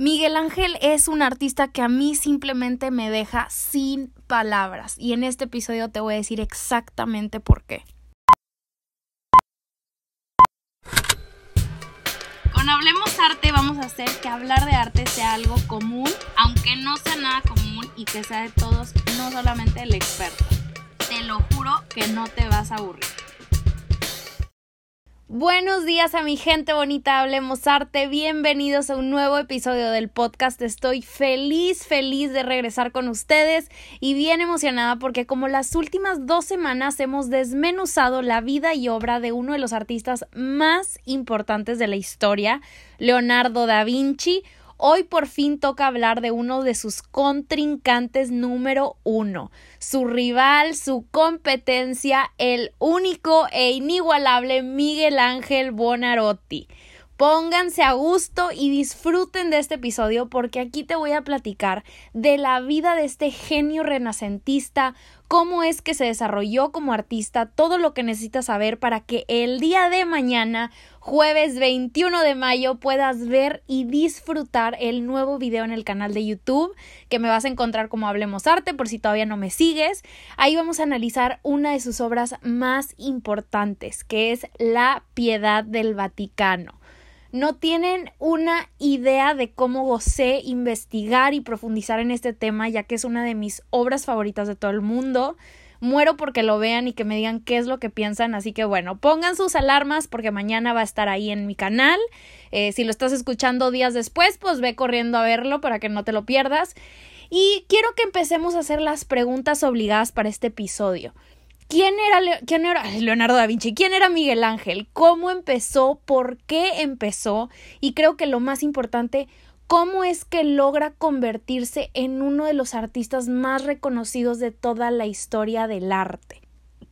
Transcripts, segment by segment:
Miguel Ángel es un artista que a mí simplemente me deja sin palabras y en este episodio te voy a decir exactamente por qué. Con Hablemos Arte vamos a hacer que hablar de arte sea algo común, aunque no sea nada común y que sea de todos, no solamente el experto. Te lo juro que no te vas a aburrir. Buenos días a mi gente bonita, hablemos arte, bienvenidos a un nuevo episodio del podcast, estoy feliz, feliz de regresar con ustedes y bien emocionada porque como las últimas dos semanas hemos desmenuzado la vida y obra de uno de los artistas más importantes de la historia, Leonardo da Vinci, Hoy por fin toca hablar de uno de sus contrincantes número uno, su rival, su competencia, el único e inigualable Miguel Ángel Bonarotti. Pónganse a gusto y disfruten de este episodio porque aquí te voy a platicar de la vida de este genio renacentista, cómo es que se desarrolló como artista, todo lo que necesitas saber para que el día de mañana, jueves 21 de mayo, puedas ver y disfrutar el nuevo video en el canal de YouTube que me vas a encontrar como Hablemos Arte por si todavía no me sigues. Ahí vamos a analizar una de sus obras más importantes, que es La Piedad del Vaticano no tienen una idea de cómo gocé investigar y profundizar en este tema, ya que es una de mis obras favoritas de todo el mundo. Muero porque lo vean y que me digan qué es lo que piensan, así que bueno, pongan sus alarmas porque mañana va a estar ahí en mi canal. Eh, si lo estás escuchando días después, pues ve corriendo a verlo para que no te lo pierdas. Y quiero que empecemos a hacer las preguntas obligadas para este episodio. ¿Quién era, ¿Quién era Leonardo da Vinci? ¿Quién era Miguel Ángel? ¿Cómo empezó? ¿Por qué empezó? Y creo que lo más importante, ¿cómo es que logra convertirse en uno de los artistas más reconocidos de toda la historia del arte?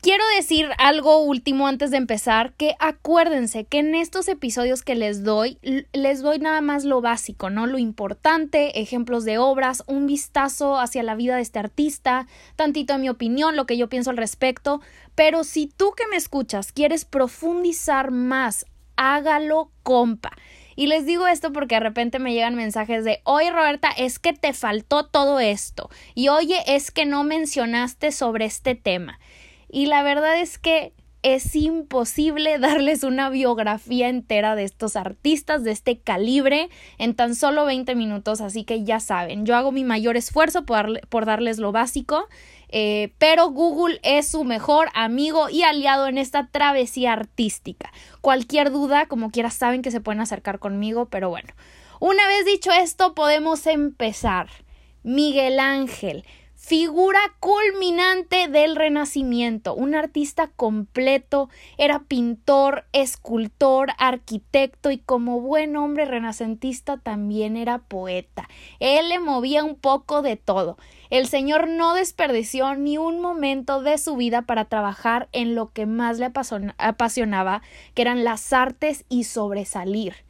Quiero decir algo último antes de empezar, que acuérdense que en estos episodios que les doy, les doy nada más lo básico, ¿no? Lo importante, ejemplos de obras, un vistazo hacia la vida de este artista, tantito de mi opinión, lo que yo pienso al respecto, pero si tú que me escuchas quieres profundizar más, hágalo compa. Y les digo esto porque de repente me llegan mensajes de, oye Roberta, es que te faltó todo esto. Y oye, es que no mencionaste sobre este tema y la verdad es que es imposible darles una biografía entera de estos artistas de este calibre en tan solo 20 minutos, así que ya saben, yo hago mi mayor esfuerzo por, darles lo básico, eh, pero Google es su mejor amigo y aliado en esta travesía artística. Cualquier duda, como quiera, saben que se pueden acercar conmigo, pero bueno, una vez dicho esto, podemos empezar. Miguel Ángel figura culminante del Renacimiento, un artista completo, era pintor, escultor, arquitecto y como buen hombre renacentista también era poeta. Él le movía un poco de todo. El señor no desperdició ni un momento de su vida para trabajar en lo que más le apasionaba, que eran las artes y sobresalir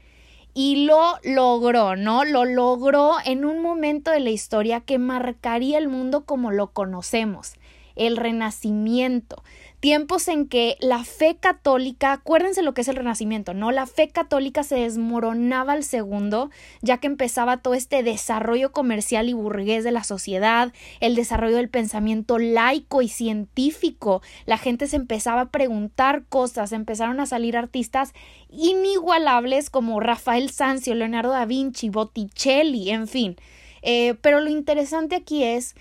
y lo logró, ¿no? Lo logró en un momento de la historia que marcaría el mundo como lo conocemos, el renacimiento tiempos en que la fe católica, acuérdense lo que es el renacimiento, ¿no? La fe católica se desmoronaba al segundo, ya que empezaba todo este desarrollo comercial y burgués de la sociedad, el desarrollo del pensamiento laico y científico, la gente se empezaba a preguntar cosas, empezaron a salir artistas inigualables como Rafael Sanzio, Leonardo da Vinci, Botticelli, en fin. Eh, pero lo interesante aquí es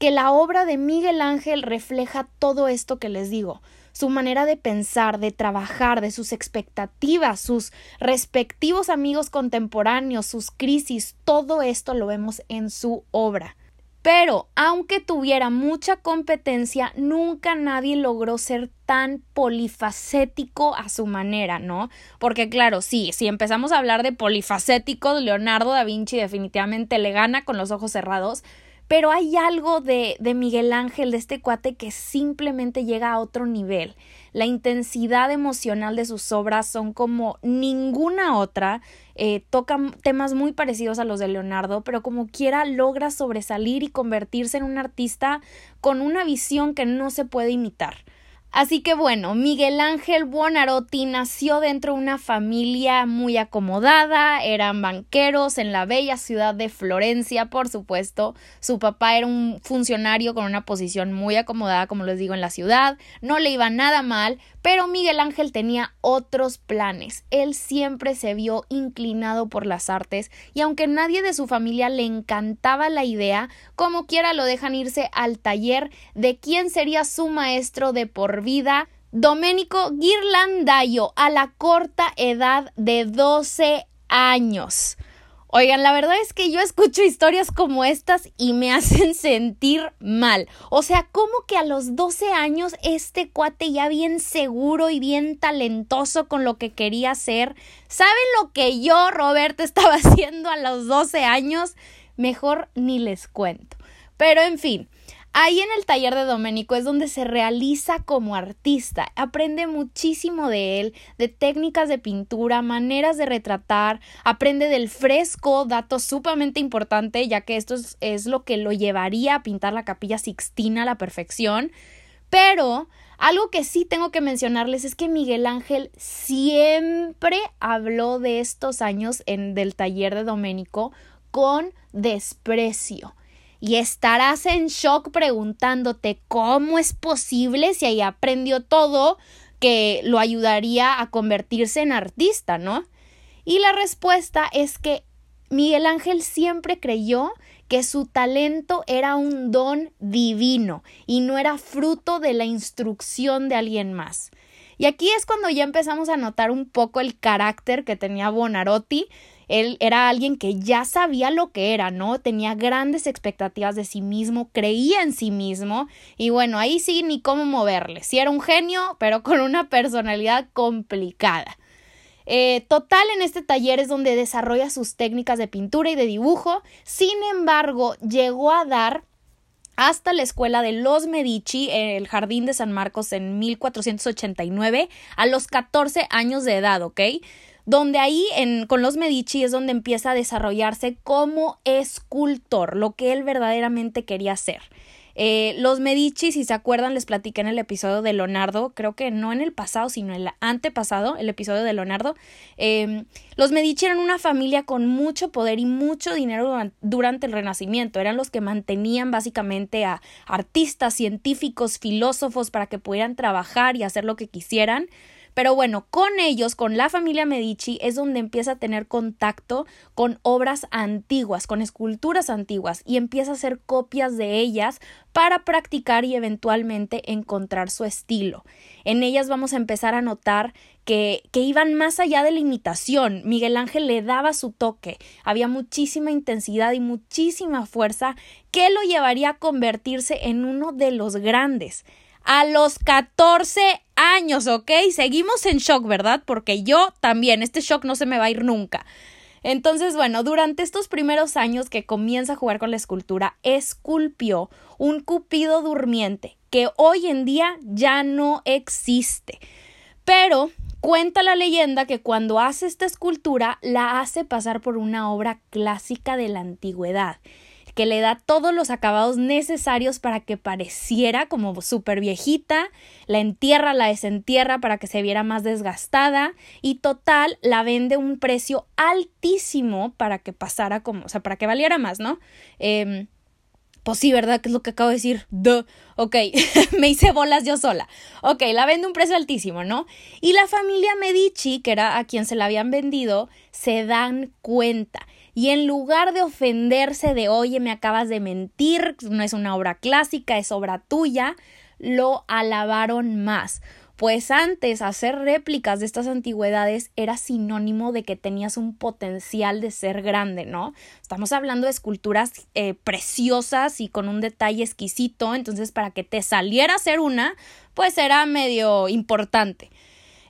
que la obra de Miguel Ángel refleja todo esto que les digo, su manera de pensar, de trabajar, de sus expectativas, sus respectivos amigos contemporáneos, sus crisis, todo esto lo vemos en su obra. Pero, aunque tuviera mucha competencia, nunca nadie logró ser tan polifacético a su manera, ¿no? Porque claro, sí, si empezamos a hablar de polifacéticos, Leonardo da Vinci definitivamente le gana con los ojos cerrados, pero hay algo de, de Miguel Ángel, de este cuate, que simplemente llega a otro nivel. La intensidad emocional de sus obras son como ninguna otra. Eh, tocan temas muy parecidos a los de Leonardo, pero como quiera logra sobresalir y convertirse en un artista con una visión que no se puede imitar. Así que bueno, Miguel Ángel Buonarroti nació dentro de una familia muy acomodada, eran banqueros en la bella ciudad de Florencia, por supuesto. Su papá era un funcionario con una posición muy acomodada, como les digo, en la ciudad. No le iba nada mal, pero Miguel Ángel tenía otros planes. Él siempre se vio inclinado por las artes y aunque nadie de su familia le encantaba la idea, como quiera lo dejan irse al taller de quién sería su maestro de por vida, Domenico Ghirlandaio, a la corta edad de 12 años. Oigan, la verdad es que yo escucho historias como estas y me hacen sentir mal. O sea, ¿cómo que a los 12 años este cuate ya bien seguro y bien talentoso con lo que quería hacer? ¿Saben lo que yo, Roberto, estaba haciendo a los 12 años? Mejor ni les cuento. Pero en fin, Ahí en el taller de Domenico es donde se realiza como artista, aprende muchísimo de él, de técnicas de pintura, maneras de retratar, aprende del fresco, dato sumamente importante, ya que esto es, es lo que lo llevaría a pintar la capilla Sixtina a la perfección. Pero algo que sí tengo que mencionarles es que Miguel Ángel siempre habló de estos años en del taller de Domenico con desprecio y estarás en shock preguntándote cómo es posible si ahí aprendió todo que lo ayudaría a convertirse en artista, ¿no? Y la respuesta es que Miguel Ángel siempre creyó que su talento era un don divino y no era fruto de la instrucción de alguien más. Y aquí es cuando ya empezamos a notar un poco el carácter que tenía Bonarotti él era alguien que ya sabía lo que era, ¿no? Tenía grandes expectativas de sí mismo, creía en sí mismo y bueno, ahí sí ni cómo moverle. Sí era un genio, pero con una personalidad complicada. Eh, total, en este taller es donde desarrolla sus técnicas de pintura y de dibujo. Sin embargo, llegó a dar hasta la escuela de los Medici, el Jardín de San Marcos en 1489, a los 14 años de edad, ¿ok? Donde ahí con los Medici es donde empieza a desarrollarse como escultor, lo que él verdaderamente quería hacer. Eh, los Medici, si se acuerdan, les platiqué en el episodio de Leonardo, creo que no en el pasado, sino en el antepasado, el episodio de Leonardo. Em, los Medici eran una familia con mucho poder y mucho dinero durante el Renacimiento. Eran los que mantenían básicamente a artistas, científicos, filósofos para que pudieran trabajar y hacer lo que quisieran. Pero bueno, con ellos, con la familia Medici, es donde empieza a tener contacto con obras antiguas, con esculturas antiguas, y empieza a hacer copias de ellas para practicar y eventualmente encontrar su estilo. En ellas vamos a empezar a notar que, que, iban más allá de la imitación. Miguel Ángel le daba su toque. Había muchísima intensidad y muchísima fuerza que lo llevaría a convertirse en uno de los grandes a los 14 años, ¿ok? Seguimos en shock, ¿verdad? Porque yo también, este shock no se me va a ir nunca. Entonces, bueno, durante estos primeros años que comienza a jugar con la escultura, esculpió un cupido durmiente que hoy en día ya no existe. Pero cuenta la leyenda que cuando hace esta escultura la hace pasar por una obra clásica de la antigüedad que le da todos los acabados necesarios para que pareciera como súper viejita, la entierra, la desentierra para que se viera más desgastada y total la vende un precio altísimo para que pasara como, o sea, para que valiera más, ¿no? Eh, pues sí, ¿verdad? Que es lo que acabo de decir. Duh. Ok, me hice bolas yo sola. Ok, la vende un precio altísimo, ¿no? Y la familia Medici, que era a quien se la habían vendido, se dan cuenta y en lugar de ofenderse de oye, me acabas de mentir, no es una obra clásica, es obra tuya, lo alabaron más. Pues antes hacer réplicas de estas antigüedades era sinónimo de que tenías un potencial de ser grande, ¿no? Estamos hablando de esculturas eh, preciosas y con un detalle exquisito, entonces para que te saliera a ser una, pues era medio importante.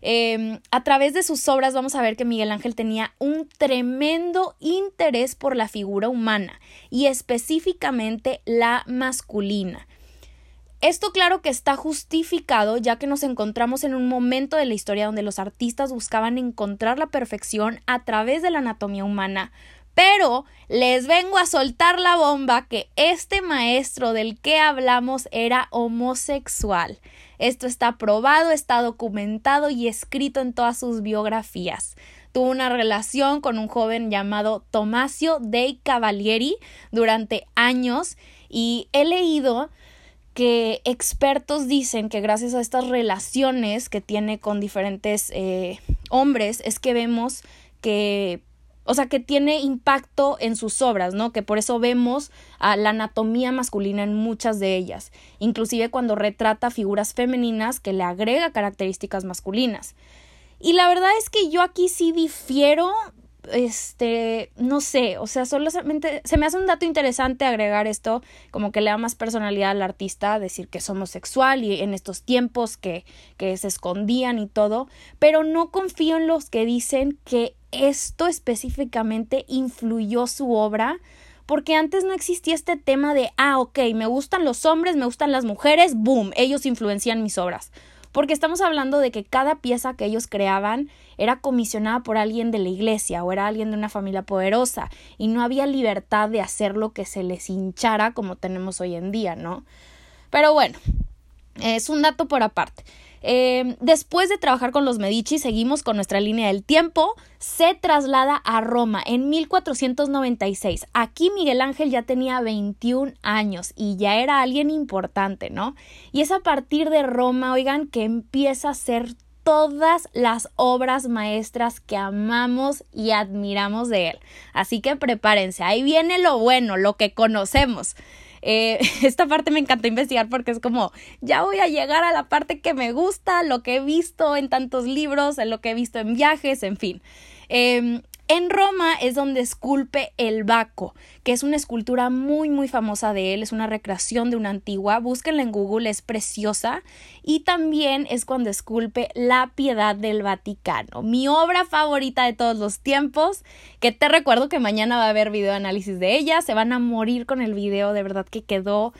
Em, a través de sus obras vamos a ver que Miguel Ángel tenía un tremendo interés por la figura humana y específicamente la masculina. Esto claro que está justificado ya que nos encontramos en un momento de la historia donde los artistas buscaban encontrar la perfección a través de la anatomía humana, pero les vengo a soltar la bomba que este maestro del que hablamos era homosexual. Esto está probado, está documentado y escrito en todas sus biografías. Tuvo una relación con un joven llamado Tomasio dei Cavalieri durante años y he leído que expertos dicen que gracias a estas relaciones que tiene con diferentes eh, hombres es que vemos que o sea, que tiene impacto en sus obras, ¿no? Que por eso vemos a la anatomía masculina en muchas de ellas, inclusive cuando retrata figuras femeninas que le agrega características masculinas. Y la verdad es que yo aquí sí difiero este, no sé, o sea, solamente se me hace un dato interesante agregar esto, como que le da más personalidad al artista, decir que es homosexual y en estos tiempos que, que se escondían y todo, pero no confío en los que dicen que esto específicamente influyó su obra, porque antes no existía este tema de, ah, ok, me gustan los hombres, me gustan las mujeres, boom, ellos influencian mis obras porque estamos hablando de que cada pieza que ellos creaban era comisionada por alguien de la iglesia o era alguien de una familia poderosa y no había libertad de hacer lo que se les hinchara como tenemos hoy en día, ¿no? Pero bueno, es un dato por aparte. Eh, después de trabajar con los Medici, seguimos con nuestra línea del tiempo. Se traslada a Roma en 1496. Aquí Miguel Ángel ya tenía 21 años y ya era alguien importante, ¿no? Y es a partir de Roma, oigan, que empieza a hacer todas las obras maestras que amamos y admiramos de él. Así que prepárense, ahí viene lo bueno, lo que conocemos. Eh, esta parte me encantó investigar porque es como, ya voy a llegar a la parte que me gusta, lo que he visto en tantos libros, en lo que he visto en viajes, en fin. Em, en Roma es donde esculpe el Baco, que es una escultura muy muy famosa de él, es una recreación de una antigua, búsquenla en Google, es preciosa, y también es cuando esculpe la Piedad del Vaticano, mi obra favorita de todos los tiempos, que te recuerdo que mañana va a haber video análisis de ella, se van a morir con el video, de verdad que quedó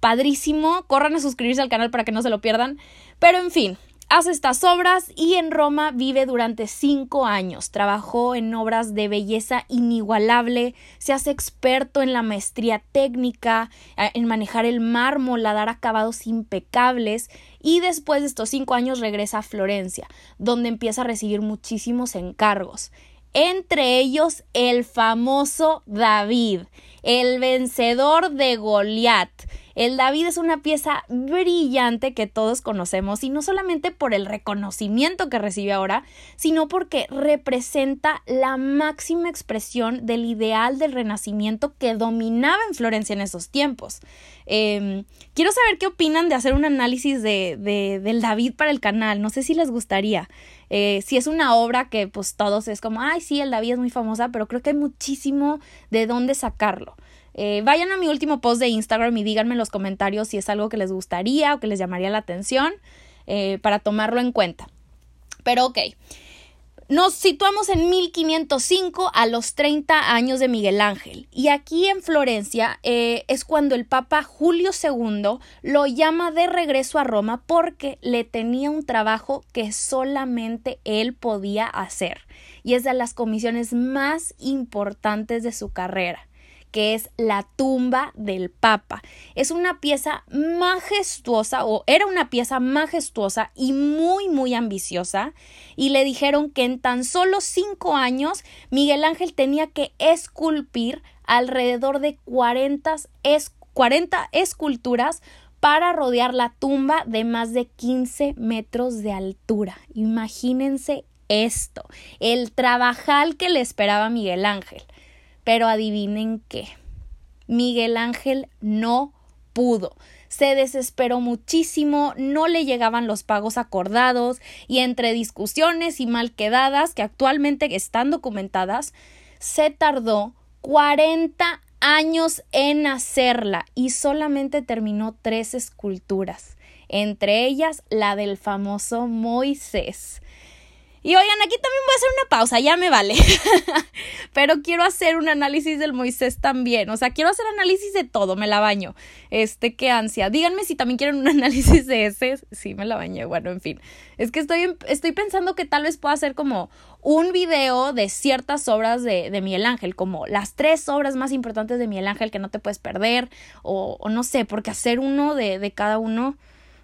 padrísimo, corran a suscribirse al canal para que no se lo pierdan, pero en fin, hace estas obras y en Roma vive durante cinco años. Trabajó en obras de belleza inigualable, se hace experto en la maestría técnica, eh, en manejar el mármol, a dar acabados impecables y después de estos cinco años regresa a Florencia, donde empieza a recibir muchísimos encargos. Entre ellos el famoso David, el vencedor de Goliat el David es una pieza brillante que todos conocemos y no solamente por el reconocimiento que recibe ahora, sino porque representa la máxima expresión del ideal del renacimiento que dominaba en Florencia en esos tiempos. Em, quiero saber qué opinan de hacer un análisis de, del David para el canal. No sé si les gustaría. Eh, si es una obra que pues todos es como, ay, sí, el David es muy famosa, pero creo que hay muchísimo de dónde sacarlo. Eh, vayan a mi último post de Instagram y díganme en los comentarios si es algo que les gustaría o que les llamaría la atención eh, para tomarlo en cuenta. Pero ok. Nos situamos en 1505 a los 30 años de Miguel Ángel y aquí en Florencia eh, es cuando el Papa Julio II lo llama de regreso a Roma porque le tenía un trabajo que solamente él podía hacer y es de las comisiones más importantes de su carrera que es la tumba del Papa. Es una pieza majestuosa o era una pieza majestuosa y muy muy ambiciosa y le dijeron que en tan solo cinco años Miguel Ángel tenía que esculpir alrededor de 40, 40 esculturas para rodear la tumba de más de 15 metros de altura. Imagínense esto, el trabajal que le esperaba Miguel Ángel. Pero adivinen qué. Miguel Ángel no pudo. Se desesperó muchísimo, no le llegaban los pagos acordados y entre discusiones y mal quedadas que actualmente están documentadas, se tardó 40 años en hacerla y solamente terminó tres esculturas, entre ellas la del famoso Moisés. Y oigan, aquí también voy a hacer una pausa, ya me vale. Pero quiero hacer un análisis del Moisés también. O sea, quiero hacer análisis de todo, me la baño. Este, qué ansia. Díganme si también quieren un análisis de ese. Sí, me la bañé. Bueno, en fin. Es que estoy, estoy pensando que tal vez pueda hacer como un video de ciertas obras de, de Miguel Ángel, como las tres obras más importantes de Miguel Ángel que no te puedes perder. O, o no sé, porque hacer uno de, de cada uno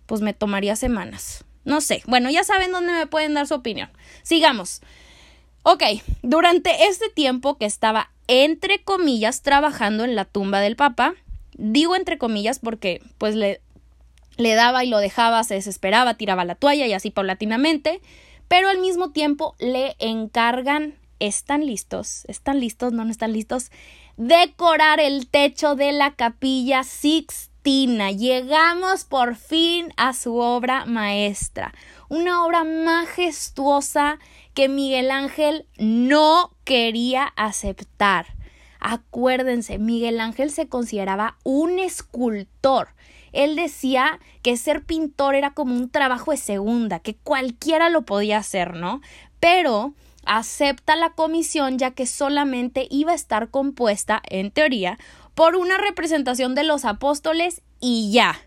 pues me tomaría semanas. No sé, bueno, ya saben dónde me pueden dar su opinión. Sigamos. Ok, durante este tiempo que estaba, entre comillas, trabajando en la tumba del Papa, digo entre comillas porque pues le, le daba y lo dejaba, se desesperaba, tiraba la toalla y así paulatinamente, pero al mismo tiempo le encargan, ¿están listos? ¿Están listos? ¿No, no están listos? Decorar el techo de la capilla Llegamos por fin a su obra maestra, una obra majestuosa que Miguel Ángel no quería aceptar. Acuérdense, Miguel Ángel se consideraba un escultor. Él decía que ser pintor era como un trabajo de segunda, que cualquiera lo podía hacer, ¿no? Pero acepta la comisión ya que solamente iba a estar compuesta, en teoría, por una representación de los apóstoles y ya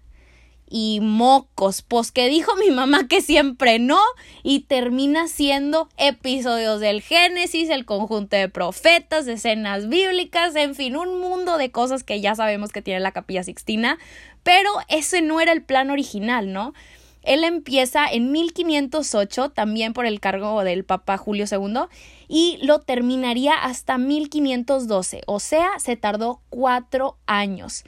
y mocos, pues que dijo mi mamá que siempre no y termina siendo episodios del Génesis, el conjunto de profetas, escenas bíblicas, en fin, un mundo de cosas que ya sabemos que tiene la capilla Sixtina, pero ese no era el plan original, ¿no? Él empieza en 1508, también por el cargo del Papa Julio II, y lo terminaría hasta 1512, o sea, se tardó cuatro años.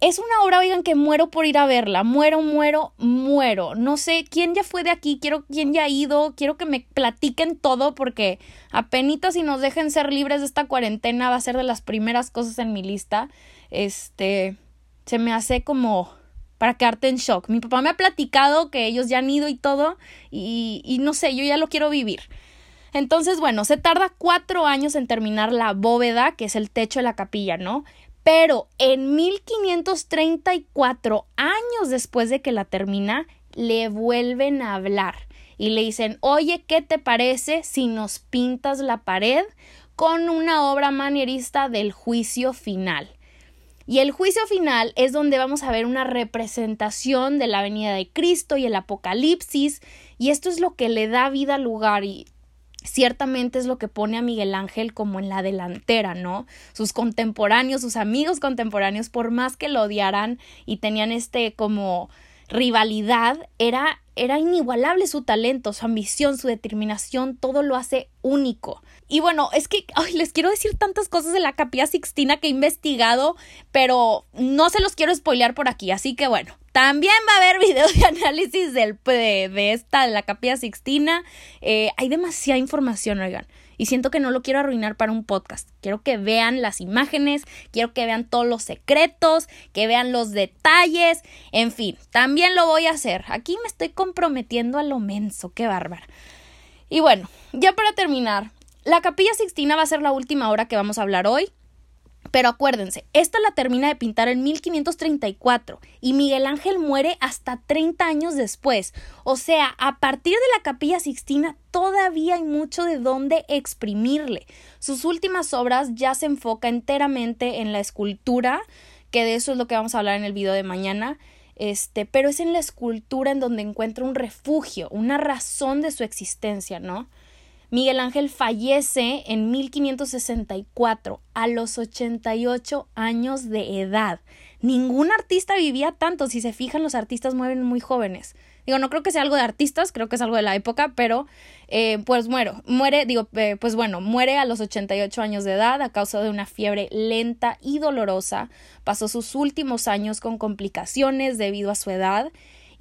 Es una obra, oigan, que muero por ir a verla. Muero, muero, muero. No sé quién ya fue de aquí, quiero quién ya ha ido, quiero que me platiquen todo porque apenas si nos dejen ser libres de esta cuarentena va a ser de las primeras cosas en mi lista. Este, se me hace como para quedarte en shock. Mi papá me ha platicado que ellos ya han ido y todo y, y no sé, yo ya lo quiero vivir. Entonces, bueno, se tarda cuatro años en terminar la bóveda, que es el techo de la capilla, ¿no? Pero en 1534, años después de que la termina, le vuelven a hablar y le dicen, oye, ¿qué te parece si nos pintas la pared con una obra manierista del juicio final? Y el juicio final es donde vamos a ver una representación de la venida de Cristo y el Apocalipsis, y esto es lo que le da vida al lugar y ciertamente es lo que pone a Miguel Ángel como en la delantera, ¿no? Sus contemporáneos, sus amigos contemporáneos, por más que lo odiaran y tenían este como rivalidad, era, era inigualable su talento, su ambición, su determinación, todo lo hace único. Y bueno, es que les quiero decir tantas cosas de la capilla Sixtina que he investigado, pero no se los quiero spoilear por aquí, así que bueno, también va a haber videos de análisis del, de, esta, de la capilla Sixtina. Eh, hay demasiada información, oigan. Y siento que no lo quiero arruinar para un podcast. Quiero que vean las imágenes, quiero que vean todos los secretos, que vean los detalles. En fin, también lo voy a hacer. Aquí me estoy comprometiendo a lo menso. Qué bárbaro. Y bueno, ya para terminar, la capilla Sixtina va a ser la última hora que vamos a hablar hoy. Pero acuérdense, esta la termina de pintar en 1534 y Miguel Ángel muere hasta 30 años después. O sea, a partir de la capilla Sixtina todavía hay mucho de dónde exprimirle. Sus últimas obras ya se enfoca enteramente en la escultura, que de eso es lo que vamos a hablar en el video de mañana. Este, pero es en la escultura en donde encuentra un refugio, una razón de su existencia, ¿no? Miguel Ángel fallece en 1564 a los 88 años de edad. Ningún artista vivía tanto, si se fijan los artistas mueren muy jóvenes. Digo, no creo que sea algo de artistas, creo que es algo de la época, pero eh, pues muero, muere, digo, eh, pues bueno, muere a los 88 años de edad a causa de una fiebre lenta y dolorosa. Pasó sus últimos años con complicaciones debido a su edad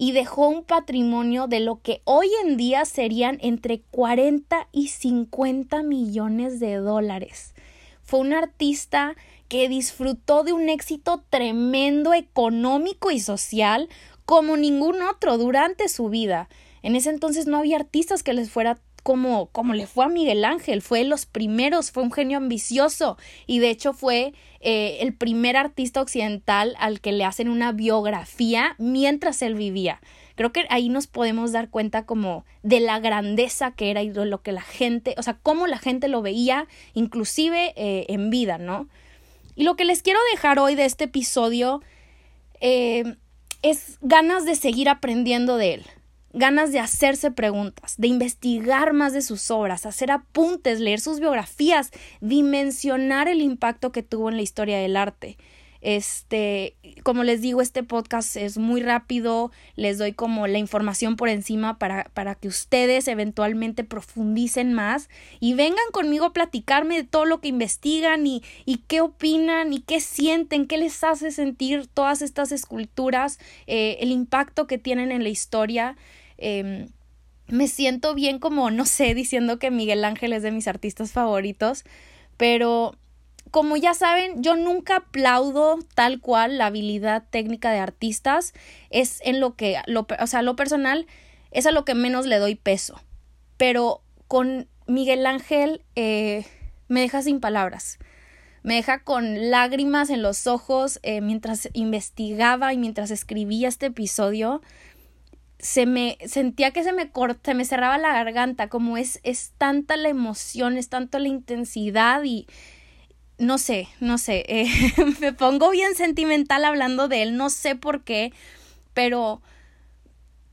y dejó un patrimonio de lo que hoy en día serían entre 40 y 50 millones de dólares. Fue un artista que disfrutó de un éxito tremendo económico y social como ningún otro durante su vida. En ese entonces no había artistas que les fuera como, como le fue a Miguel Ángel, fue los primeros, fue un genio ambicioso y de hecho fue eh, el primer artista occidental al que le hacen una biografía mientras él vivía. Creo que ahí nos podemos dar cuenta como de la grandeza que era y de lo que la gente, o sea, cómo la gente lo veía, inclusive eh, en vida, ¿no? Y lo que les quiero dejar hoy de este episodio eh, es ganas de seguir aprendiendo de él ganas de hacerse preguntas, de investigar más de sus obras, hacer apuntes, leer sus biografías, dimensionar el impacto que tuvo en la historia del arte. Este, como les digo, este podcast es muy rápido, les doy como la información por encima para, para que ustedes eventualmente profundicen más y vengan conmigo a platicarme de todo lo que investigan y, y qué opinan y qué sienten, qué les hace sentir todas estas esculturas, eh, el impacto que tienen en la historia. Em, me siento bien como, no sé, diciendo que Miguel Ángel es de mis artistas favoritos, pero como ya saben, yo nunca aplaudo tal cual la habilidad técnica de artistas, es en lo que, lo, o sea, lo personal es a lo que menos le doy peso, pero con Miguel Ángel eh, me deja sin palabras. Me deja con lágrimas en los ojos eh, mientras investigaba y mientras escribía este episodio se me sentía que se me corta, me cerraba la garganta, como es, es tanta la emoción, es tanto la intensidad y no sé, no sé, eh, me pongo bien sentimental hablando de él, no sé por qué, pero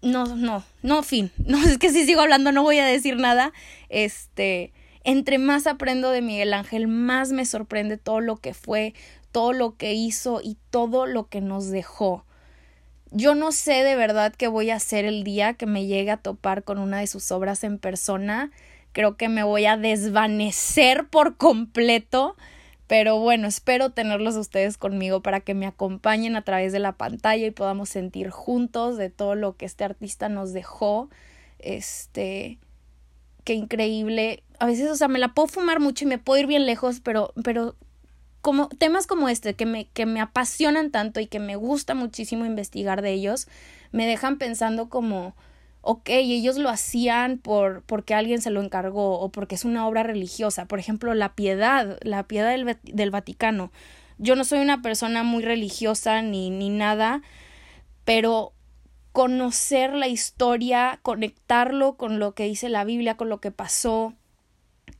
no, no, no, fin, no, es que si sigo hablando no voy a decir nada, este, entre más aprendo de Miguel Ángel, más me sorprende todo lo que fue, todo lo que hizo y todo lo que nos dejó. Yo no sé de verdad qué voy a hacer el día que me llegue a topar con una de sus obras en persona. Creo que me voy a desvanecer por completo. Pero bueno, espero tenerlos ustedes conmigo para que me acompañen a través de la pantalla y podamos sentir juntos de todo lo que este artista nos dejó. Este, qué increíble. A veces, o sea, me la puedo fumar mucho y me puedo ir bien lejos, pero, pero como temas como este que me, que me apasionan tanto y que me gusta muchísimo investigar de ellos, me dejan pensando como, ok, ellos lo hacían por, porque alguien se lo encargó o porque es una obra religiosa. Por ejemplo, la piedad, la piedad del, del Vaticano. Yo no soy una persona muy religiosa ni, ni nada, pero conocer la historia, conectarlo con lo que dice la Biblia, con lo que pasó,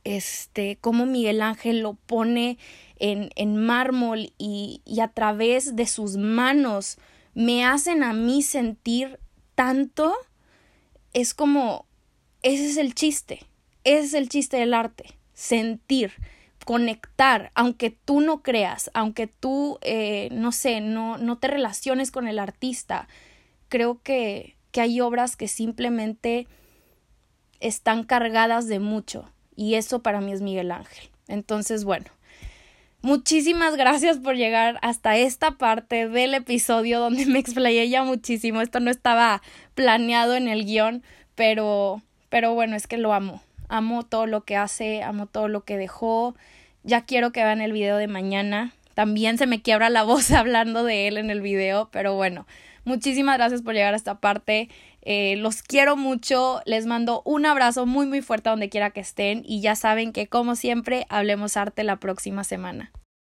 este, cómo Miguel Ángel lo pone en, en mármol y, y a través de sus manos me hacen a mí sentir tanto, es como, ese es el chiste, ese es el chiste del arte, sentir, conectar, aunque tú no creas, aunque tú, eh, no sé, no, no te relaciones con el artista, creo que, que hay obras que simplemente están cargadas de mucho y eso para mí es Miguel Ángel. Entonces, bueno, muchísimas gracias por llegar hasta esta parte del episodio donde me explayé ya muchísimo. Esto no estaba planeado en el guion, pero, pero bueno, es que lo amo. Amo todo lo que hace, amo todo lo que dejó. Ya quiero que vean el video de mañana. También se me quiebra la voz hablando de él en el video, pero bueno, muchísimas gracias por llegar a esta parte. Eh, los quiero mucho, les mando un abrazo muy muy fuerte donde quiera que estén y ya saben que como siempre hablemos arte la próxima semana.